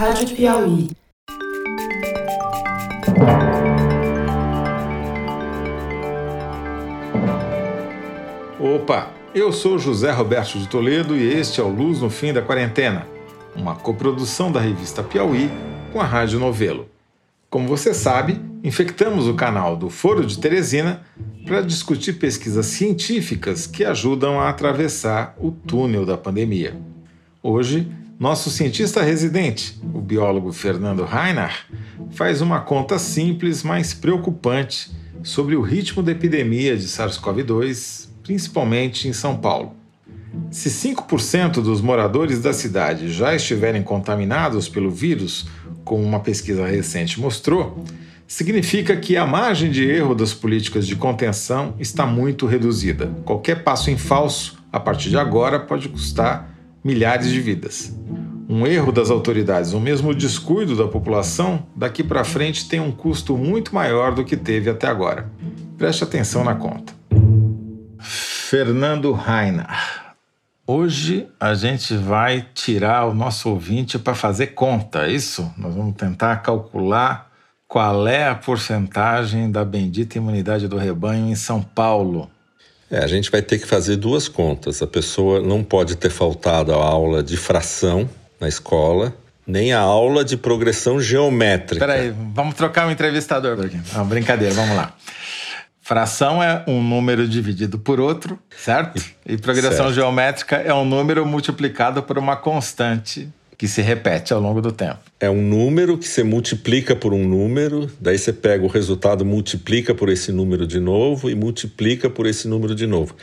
Rádio Piauí. Opa, eu sou José Roberto de Toledo e este é o Luz no Fim da Quarentena, uma coprodução da revista Piauí com a Rádio Novelo. Como você sabe, infectamos o canal do Foro de Teresina para discutir pesquisas científicas que ajudam a atravessar o túnel da pandemia. Hoje, nosso cientista residente, o biólogo Fernando Reinach, faz uma conta simples, mas preocupante sobre o ritmo da epidemia de SARS-CoV-2, principalmente em São Paulo. Se 5% dos moradores da cidade já estiverem contaminados pelo vírus, como uma pesquisa recente mostrou, significa que a margem de erro das políticas de contenção está muito reduzida. Qualquer passo em falso, a partir de agora, pode custar milhares de vidas. Um erro das autoridades ou mesmo o descuido da população, daqui para frente tem um custo muito maior do que teve até agora. Preste atenção na conta. Fernando Rainer. Hoje a gente vai tirar o nosso ouvinte para fazer conta, é isso? Nós vamos tentar calcular qual é a porcentagem da bendita imunidade do rebanho em São Paulo. É, a gente vai ter que fazer duas contas. A pessoa não pode ter faltado a aula de fração na escola, nem a aula de progressão geométrica. Peraí, vamos trocar o entrevistador por aqui. Não, brincadeira, vamos lá. Fração é um número dividido por outro, certo? E progressão certo. geométrica é um número multiplicado por uma constante que se repete ao longo do tempo. É um número que você multiplica por um número, daí você pega o resultado, multiplica por esse número de novo e multiplica por esse número de novo.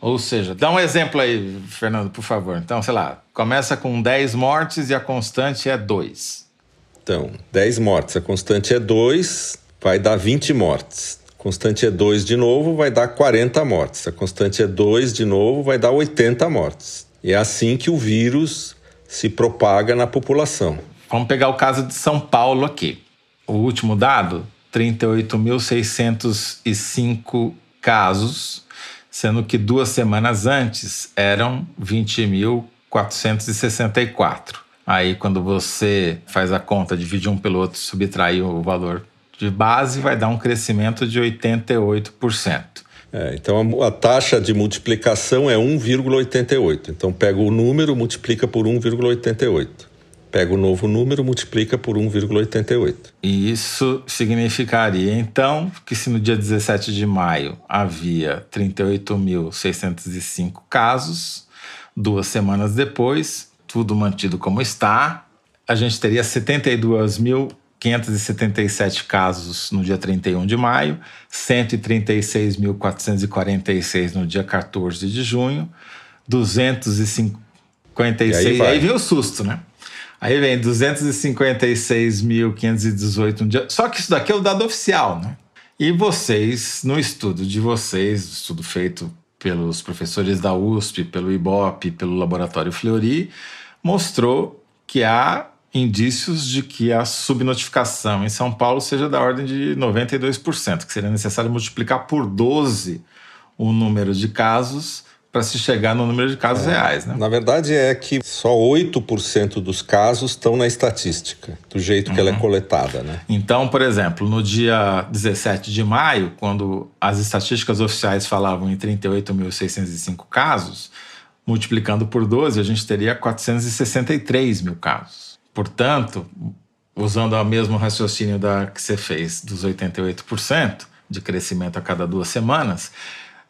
Ou seja, dá um exemplo aí, Fernando, por favor. Então, sei lá, começa com 10 mortes e a constante é 2. Então, 10 mortes, a constante é 2, vai dar 20 mortes. A constante é 2 de novo, vai dar 40 mortes. A constante é 2 de novo, vai dar 80 mortes. E é assim que o vírus se propaga na população. Vamos pegar o caso de São Paulo aqui. O último dado, 38.605 casos, sendo que duas semanas antes eram 20.464. Aí, quando você faz a conta, divide um pelo outro, subtrair o valor de base, vai dar um crescimento de 88%. É, então a, a, taxa de multiplicação é 1,88. Então pega o número, multiplica por 1,88. Pega o novo número, multiplica por 1,88. E isso significaria então que se no dia 17 de maio havia 38.605 casos, duas semanas depois, tudo mantido como está, a gente teria 72 mil 577 casos no dia 31 de maio, 136.446 no dia 14 de junho, 256. Aí, aí vem o susto, né? Aí vem 256.518 no dia. Só que isso daqui é o dado oficial, né? E vocês, no estudo de vocês, estudo feito pelos professores da USP, pelo IBOP, pelo Laboratório Fleury, mostrou que há indícios de que a subnotificação em São Paulo seja da ordem de 92%, que seria necessário multiplicar por 12 o número de casos para se chegar no número de casos é, reais. Né? Na verdade, é que só 8% dos casos estão na estatística, do jeito que uhum. ela é uhum. coletada. Né? Então, por exemplo, no dia 17 de maio, quando as estatísticas oficiais falavam em 38.605 casos, multiplicando por 12, a gente teria 463 mil casos. Portanto, usando o mesmo raciocínio da que você fez, dos 88% de crescimento a cada duas semanas,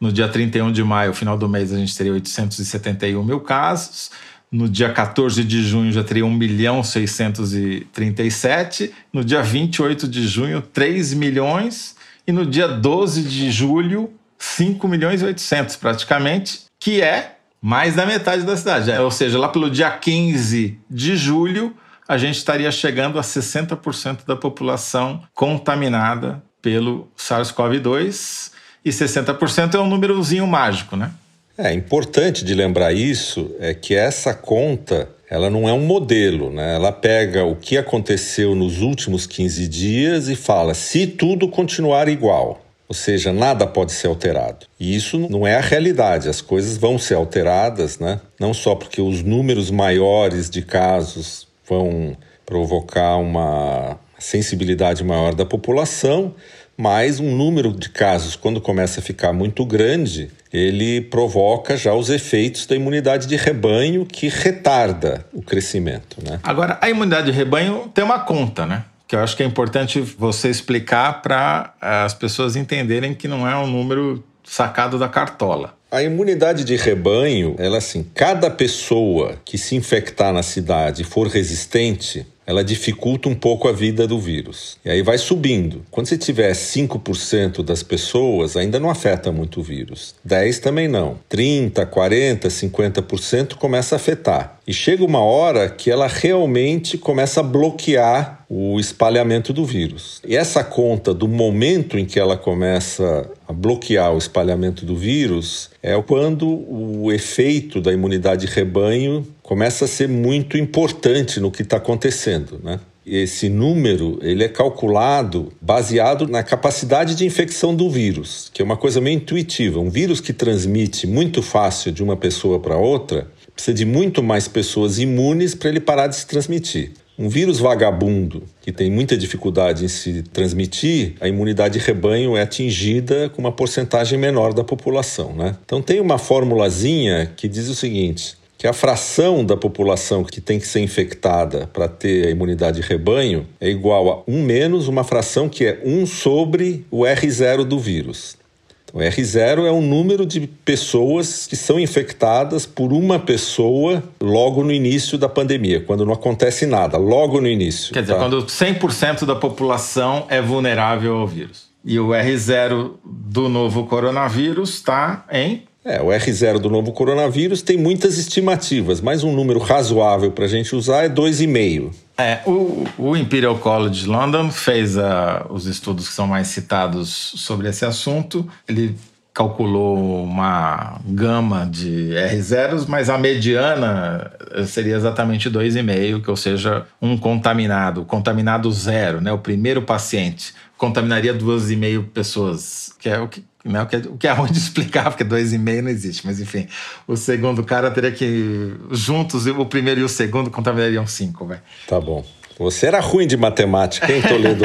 no dia 31 de maio, final do mês, a gente teria 871 mil casos. No dia 14 de junho já teria 1 milhão 637. No dia 28 de junho, 3 milhões. E no dia 12 de julho, 5 milhões e 800 praticamente, que é mais da metade da cidade. Ou seja, lá pelo dia 15 de julho, a gente estaria chegando a 60% da população contaminada pelo SARS-CoV-2 e 60% é um númerozinho mágico, né? É importante de lembrar isso é que essa conta ela não é um modelo, né? Ela pega o que aconteceu nos últimos 15 dias e fala se tudo continuar igual, ou seja, nada pode ser alterado. E isso não é a realidade, as coisas vão ser alteradas, né? Não só porque os números maiores de casos vão provocar uma sensibilidade maior da população, mas um número de casos, quando começa a ficar muito grande, ele provoca já os efeitos da imunidade de rebanho que retarda o crescimento. Né? Agora, a imunidade de rebanho tem uma conta, né? Que eu acho que é importante você explicar para as pessoas entenderem que não é um número sacado da cartola. A imunidade de rebanho, ela assim, cada pessoa que se infectar na cidade e for resistente, ela dificulta um pouco a vida do vírus. E aí vai subindo. Quando você tiver 5% das pessoas, ainda não afeta muito o vírus. 10 também não. 30, 40, 50% começa a afetar. E chega uma hora que ela realmente começa a bloquear o espalhamento do vírus. E essa conta do momento em que ela começa a bloquear o espalhamento do vírus é quando o efeito da imunidade de rebanho começa a ser muito importante no que está acontecendo, né? Esse número ele é calculado baseado na capacidade de infecção do vírus, que é uma coisa meio intuitiva. Um vírus que transmite muito fácil de uma pessoa para outra precisa de muito mais pessoas imunes para ele parar de se transmitir. Um vírus vagabundo que tem muita dificuldade em se transmitir, a imunidade de rebanho é atingida com uma porcentagem menor da população, né? Então tem uma formulazinha que diz o seguinte: que a fração da população que tem que ser infectada para ter a imunidade de rebanho é igual a 1 menos uma fração que é 1 sobre o R0 do vírus. Então, R0 é o número de pessoas que são infectadas por uma pessoa logo no início da pandemia, quando não acontece nada, logo no início. Quer dizer, tá? quando 100% da população é vulnerável ao vírus. E o R0 do novo coronavírus está em é, o R0 do novo coronavírus tem muitas estimativas, mas um número razoável para a gente usar é 2,5. É, o, o, Imperial College London fez uh, os estudos que são mais citados sobre esse assunto. Ele calculou uma gama de R0s, mas a mediana seria exatamente 2,5, que ou seja, um contaminado, contaminado zero, né? O primeiro paciente contaminaria 2,5 pessoas, que é o que né? O, que é, o que é ruim de explicar, porque dois e meio não existe, mas enfim. O segundo cara teria que. Juntos, o primeiro e o segundo contaminariam cinco, velho. Tá bom. Você era ruim de matemática, hein, Toledo?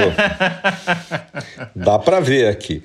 Dá para ver aqui.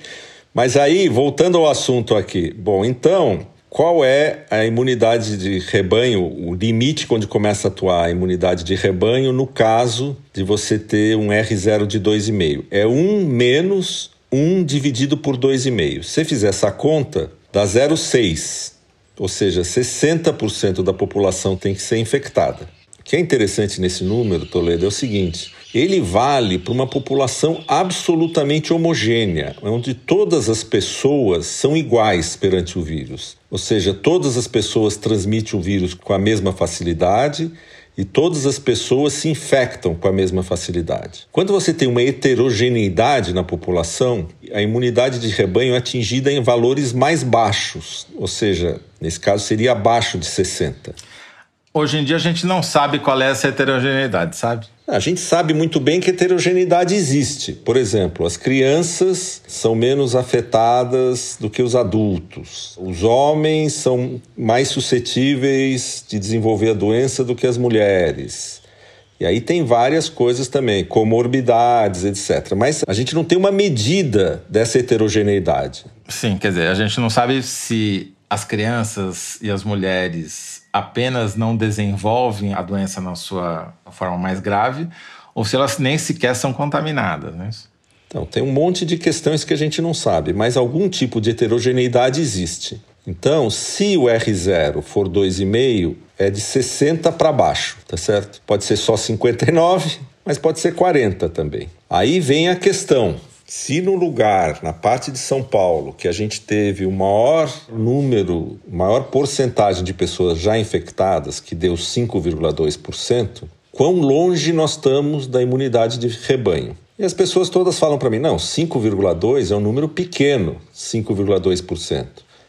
Mas aí, voltando ao assunto aqui. Bom, então, qual é a imunidade de rebanho, o limite quando começa a atuar a imunidade de rebanho no caso de você ter um R0 de 2,5? É 1 menos 1 dividido por 2,5. Se você fizer essa conta, dá 0,6. Ou seja, 60% da população tem que ser infectada. O que é interessante nesse número, Toledo, é o seguinte: ele vale para uma população absolutamente homogênea, onde todas as pessoas são iguais perante o vírus. Ou seja, todas as pessoas transmitem o vírus com a mesma facilidade e todas as pessoas se infectam com a mesma facilidade. Quando você tem uma heterogeneidade na população, a imunidade de rebanho é atingida em valores mais baixos, ou seja, nesse caso seria abaixo de 60. Hoje em dia a gente não sabe qual é essa heterogeneidade, sabe? A gente sabe muito bem que heterogeneidade existe. Por exemplo, as crianças são menos afetadas do que os adultos. Os homens são mais suscetíveis de desenvolver a doença do que as mulheres. E aí tem várias coisas também, comorbidades, etc. Mas a gente não tem uma medida dessa heterogeneidade. Sim, quer dizer, a gente não sabe se as crianças e as mulheres apenas não desenvolvem a doença na sua forma mais grave, ou se elas nem sequer são contaminadas. Né? Então, tem um monte de questões que a gente não sabe, mas algum tipo de heterogeneidade existe. Então, se o R0 for 2,5, é de 60 para baixo, tá certo? Pode ser só 59, mas pode ser 40 também. Aí vem a questão: se no lugar, na parte de São Paulo, que a gente teve o maior número, maior porcentagem de pessoas já infectadas, que deu 5,2%, quão longe nós estamos da imunidade de rebanho? E as pessoas todas falam para mim: não, 5,2% é um número pequeno, 5,2%.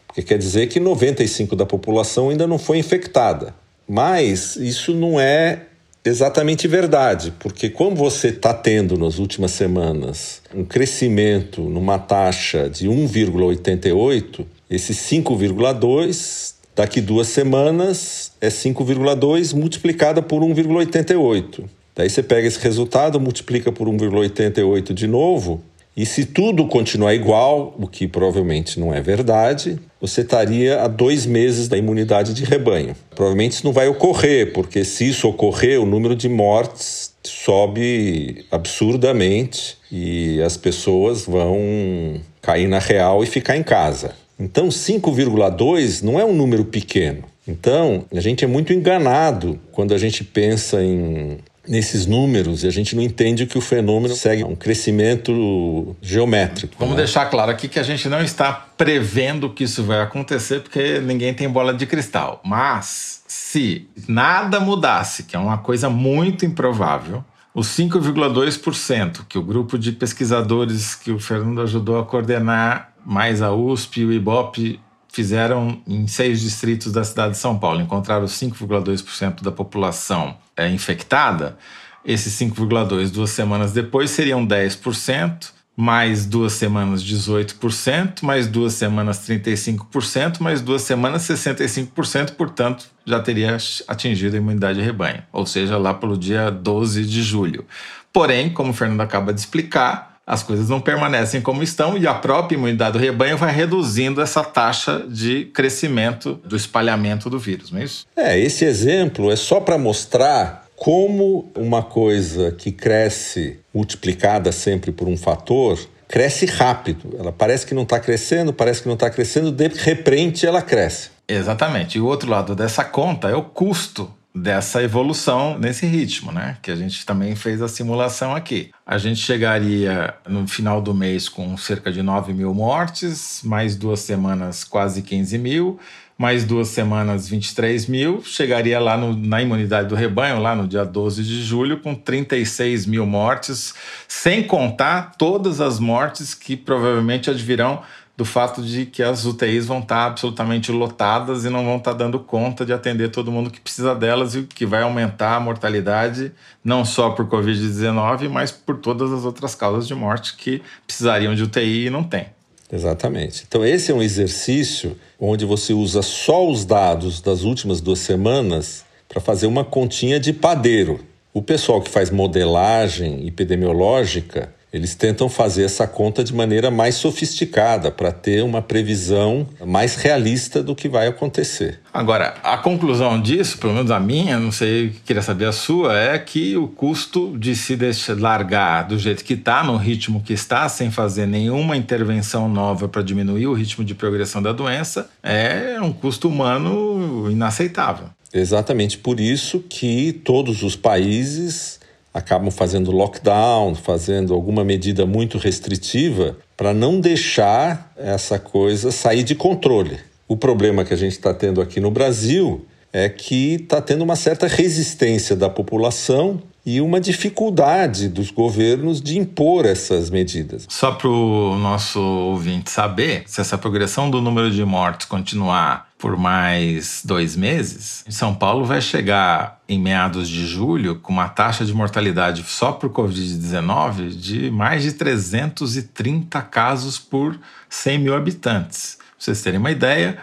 Porque quer dizer que 95% da população ainda não foi infectada. Mas isso não é exatamente verdade, porque como você está tendo nas últimas semanas um crescimento numa taxa de 1,88, esse 5,2 daqui duas semanas é 5,2 multiplicada por 1,88. Daí você pega esse resultado, multiplica por 1,88 de novo, e se tudo continuar igual, o que provavelmente não é verdade, você estaria a dois meses da imunidade de rebanho. Provavelmente isso não vai ocorrer, porque se isso ocorrer, o número de mortes sobe absurdamente e as pessoas vão cair na real e ficar em casa. Então, 5,2 não é um número pequeno. Então, a gente é muito enganado quando a gente pensa em nesses números e a gente não entende que o fenômeno segue um crescimento geométrico. Vamos né? deixar claro aqui que a gente não está prevendo que isso vai acontecer, porque ninguém tem bola de cristal. Mas se nada mudasse, que é uma coisa muito improvável, os 5,2% que o grupo de pesquisadores que o Fernando ajudou a coordenar, mais a USP e o IBOP, fizeram em seis distritos da cidade de São Paulo, encontraram 5,2% da população é, infectada. Esses 5,2% duas semanas depois seriam 10%, mais duas semanas 18%, mais duas semanas 35%, mais duas semanas 65%, portanto, já teria atingido a imunidade de rebanho, ou seja, lá pelo dia 12 de julho. Porém, como o Fernando acaba de explicar, as coisas não permanecem como estão e a própria imunidade do rebanho vai reduzindo essa taxa de crescimento do espalhamento do vírus, não é isso? É, esse exemplo é só para mostrar como uma coisa que cresce multiplicada sempre por um fator cresce rápido. Ela parece que não está crescendo, parece que não está crescendo, de repente ela cresce. Exatamente. E o outro lado dessa conta é o custo dessa evolução nesse ritmo, né? Que a gente também fez a simulação aqui. A gente chegaria no final do mês com cerca de 9 mil mortes, mais duas semanas quase 15 mil, mais duas semanas 23 mil, chegaria lá no, na imunidade do rebanho, lá no dia 12 de julho, com 36 mil mortes, sem contar todas as mortes que provavelmente advirão do fato de que as UTIs vão estar absolutamente lotadas e não vão estar dando conta de atender todo mundo que precisa delas e que vai aumentar a mortalidade não só por Covid-19, mas por todas as outras causas de morte que precisariam de UTI e não tem. Exatamente. Então, esse é um exercício onde você usa só os dados das últimas duas semanas para fazer uma continha de padeiro. O pessoal que faz modelagem epidemiológica eles tentam fazer essa conta de maneira mais sofisticada para ter uma previsão mais realista do que vai acontecer. Agora, a conclusão disso, pelo menos a minha, não sei, queria saber a sua, é que o custo de se deixar largar do jeito que está, no ritmo que está, sem fazer nenhuma intervenção nova para diminuir o ritmo de progressão da doença, é um custo humano inaceitável. Exatamente por isso que todos os países acabam fazendo lockdown, fazendo alguma medida muito restritiva para não deixar essa coisa sair de controle. O problema que a gente está tendo aqui no Brasil é que está tendo uma certa resistência da população e uma dificuldade dos governos de impor essas medidas. Só para o nosso ouvinte saber, se essa progressão do número de mortes continuar por mais dois meses, São Paulo vai chegar em meados de julho com uma taxa de mortalidade só por Covid-19 de mais de 330 casos por 100 mil habitantes. Pra vocês terem uma ideia,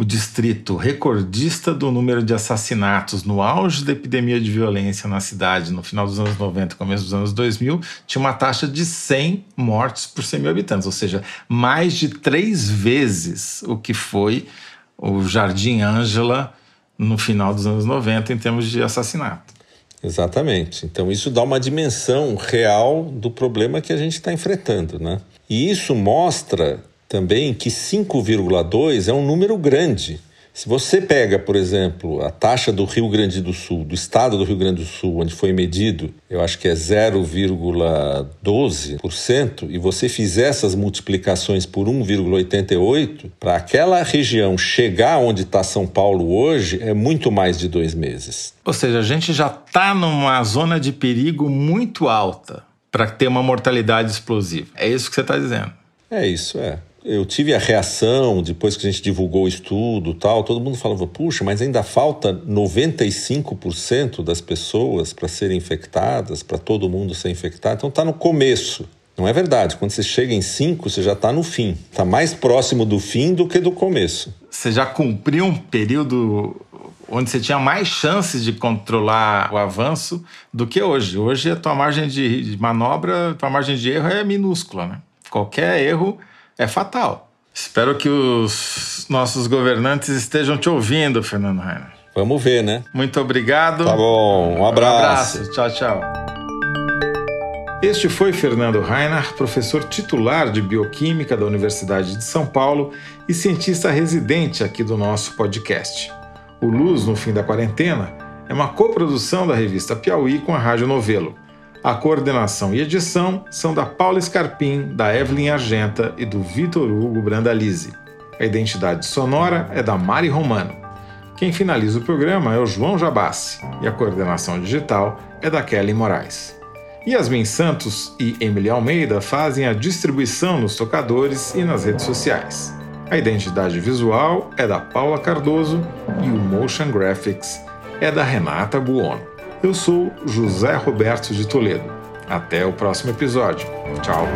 o distrito recordista do número de assassinatos no auge da epidemia de violência na cidade no final dos anos 90 começo dos anos 2000 tinha uma taxa de 100 mortes por 100 mil habitantes, ou seja, mais de três vezes o que foi o Jardim Ângela no final dos anos 90 em termos de assassinato. Exatamente. Então isso dá uma dimensão real do problema que a gente está enfrentando, né? E isso mostra também que 5,2 é um número grande. Se você pega, por exemplo, a taxa do Rio Grande do Sul, do estado do Rio Grande do Sul, onde foi medido, eu acho que é 0,12%, e você fizer essas multiplicações por 1,88%, para aquela região chegar onde está São Paulo hoje, é muito mais de dois meses. Ou seja, a gente já está numa zona de perigo muito alta para ter uma mortalidade explosiva. É isso que você está dizendo. É isso, é eu tive a reação depois que a gente divulgou o estudo tal, todo mundo falava, puxa, mas ainda falta 95% das pessoas para serem infectadas, para todo mundo ser infectado. Então está no começo. Não é verdade. Quando você chega em 5, você já está no fim. Está mais próximo do fim do que do começo. Você já cumpriu um período onde você tinha mais chances de controlar o avanço do que hoje. Hoje a tua margem de manobra, a tua margem de erro é minúscula, né? Qualquer erro é fatal. Espero que os nossos governantes estejam te ouvindo, Fernando Reiner. Vamos ver, né? Muito obrigado. Tá bom, um abraço. Um abraço. Tchau, tchau. Este foi Fernando Reinhardt, professor titular de Bioquímica da Universidade de São Paulo e cientista residente aqui do nosso podcast. O Luz no Fim da Quarentena é uma coprodução da revista Piauí com a Rádio Novelo. A coordenação e edição são da Paula Scarpim, da Evelyn Argenta e do Vitor Hugo Brandalize. A identidade sonora é da Mari Romano. Quem finaliza o programa é o João Jabassi e a coordenação digital é da Kelly Moraes. Yasmin Santos e Emily Almeida fazem a distribuição nos tocadores e nas redes sociais. A identidade visual é da Paula Cardoso e o Motion Graphics é da Renata Buono. Eu sou José Roberto de Toledo. Até o próximo episódio. Tchau.